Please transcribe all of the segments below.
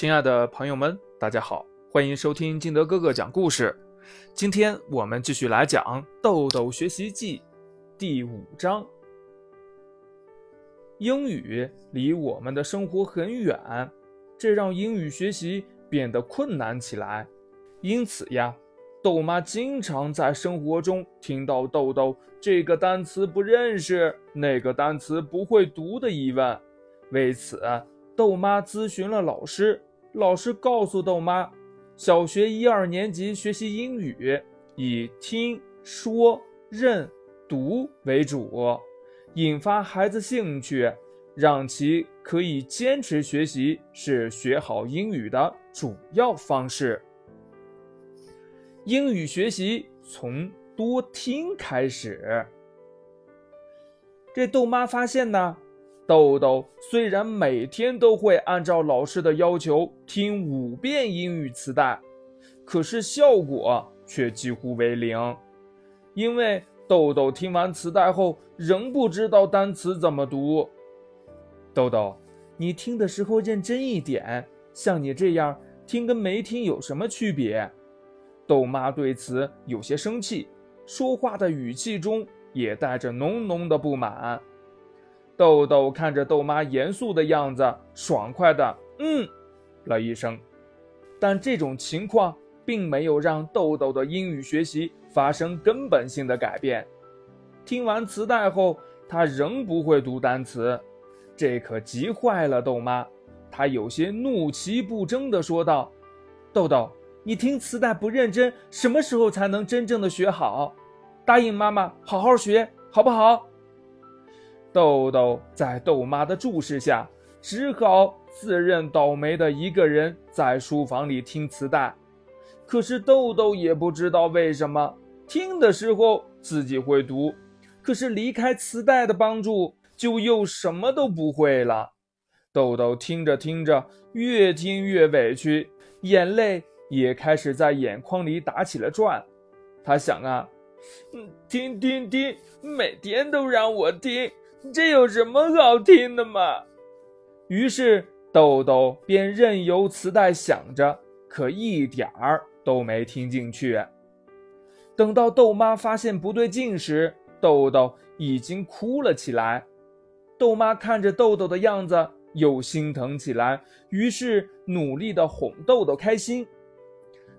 亲爱的朋友们，大家好，欢迎收听金德哥哥讲故事。今天我们继续来讲《豆豆学习记》第五章。英语离我们的生活很远，这让英语学习变得困难起来。因此呀，豆妈经常在生活中听到豆豆这个单词不认识、那个单词不会读的疑问。为此，豆妈咨询了老师，老师告诉豆妈，小学一二年级学习英语以听说认读为主，引发孩子兴趣，让其可以坚持学习是学好英语的主要方式。英语学习从多听开始。这豆妈发现呢。豆豆虽然每天都会按照老师的要求听五遍英语磁带，可是效果却几乎为零，因为豆豆听完磁带后仍不知道单词怎么读。豆豆，你听的时候认真一点，像你这样听跟没听有什么区别？豆妈对此有些生气，说话的语气中也带着浓浓的不满。豆豆看着豆妈严肃的样子，爽快的嗯了一声。但这种情况并没有让豆豆的英语学习发生根本性的改变。听完磁带后，他仍不会读单词，这可急坏了豆妈。她有些怒其不争地说道：“豆豆，你听磁带不认真，什么时候才能真正的学好？答应妈妈，好好学，好不好？”豆豆在豆妈的注视下，只好自认倒霉的一个人在书房里听磁带。可是豆豆也不知道为什么，听的时候自己会读，可是离开磁带的帮助，就又什么都不会了。豆豆听着听着，越听越委屈，眼泪也开始在眼眶里打起了转。他想啊，嗯，听听听，每天都让我听。这有什么好听的嘛？于是豆豆便任由磁带响着，可一点儿都没听进去。等到豆妈发现不对劲时，豆豆已经哭了起来。豆妈看着豆豆的样子，又心疼起来，于是努力的哄豆豆开心。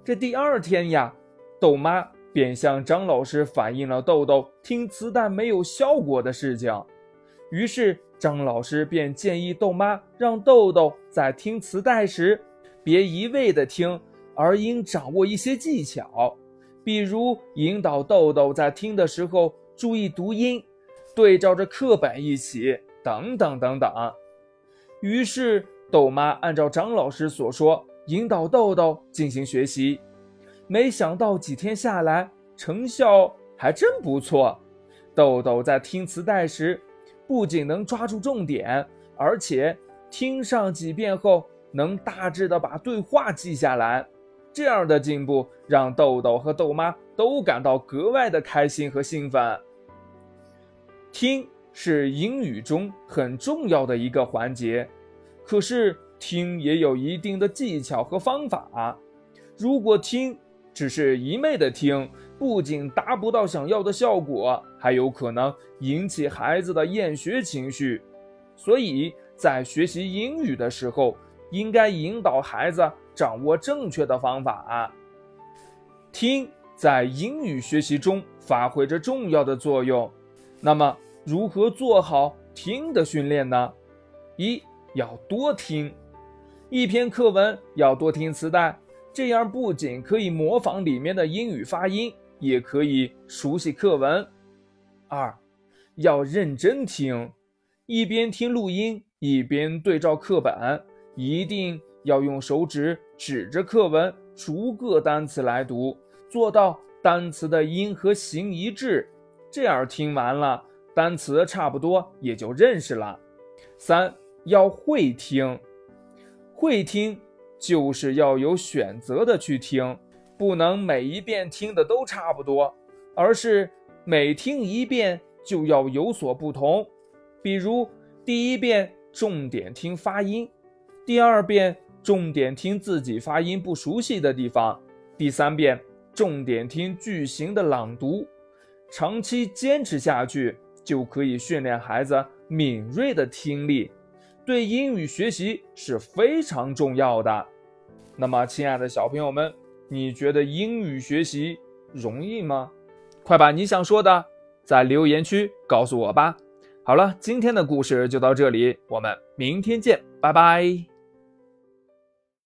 这第二天呀，豆妈便向张老师反映了豆豆听磁带没有效果的事情。于是张老师便建议豆妈让豆豆在听磁带时，别一味的听，而应掌握一些技巧，比如引导豆豆在听的时候注意读音，对照着课本一起，等等等等。于是豆妈按照张老师所说，引导豆豆进行学习。没想到几天下来，成效还真不错。豆豆在听磁带时。不仅能抓住重点，而且听上几遍后能大致的把对话记下来。这样的进步让豆豆和豆妈都感到格外的开心和兴奋。听是英语中很重要的一个环节，可是听也有一定的技巧和方法。如果听只是一昧的听，不仅达不到想要的效果，还有可能引起孩子的厌学情绪。所以在学习英语的时候，应该引导孩子掌握正确的方法。听在英语学习中发挥着重要的作用。那么，如何做好听的训练呢？一要多听，一篇课文要多听磁带，这样不仅可以模仿里面的英语发音。也可以熟悉课文。二，要认真听，一边听录音，一边对照课本，一定要用手指指着课文，逐个单词来读，做到单词的音和形一致。这样听完了，单词差不多也就认识了。三，要会听，会听就是要有选择的去听。不能每一遍听的都差不多，而是每听一遍就要有所不同。比如第一遍重点听发音，第二遍重点听自己发音不熟悉的地方；第三遍，重点听句型的朗读。长期坚持下去，就可以训练孩子敏锐的听力，对英语学习是非常重要的。那么，亲爱的小朋友们，你觉得英语学习容易吗？快把你想说的在留言区告诉我吧。好了，今天的故事就到这里，我们明天见，拜拜。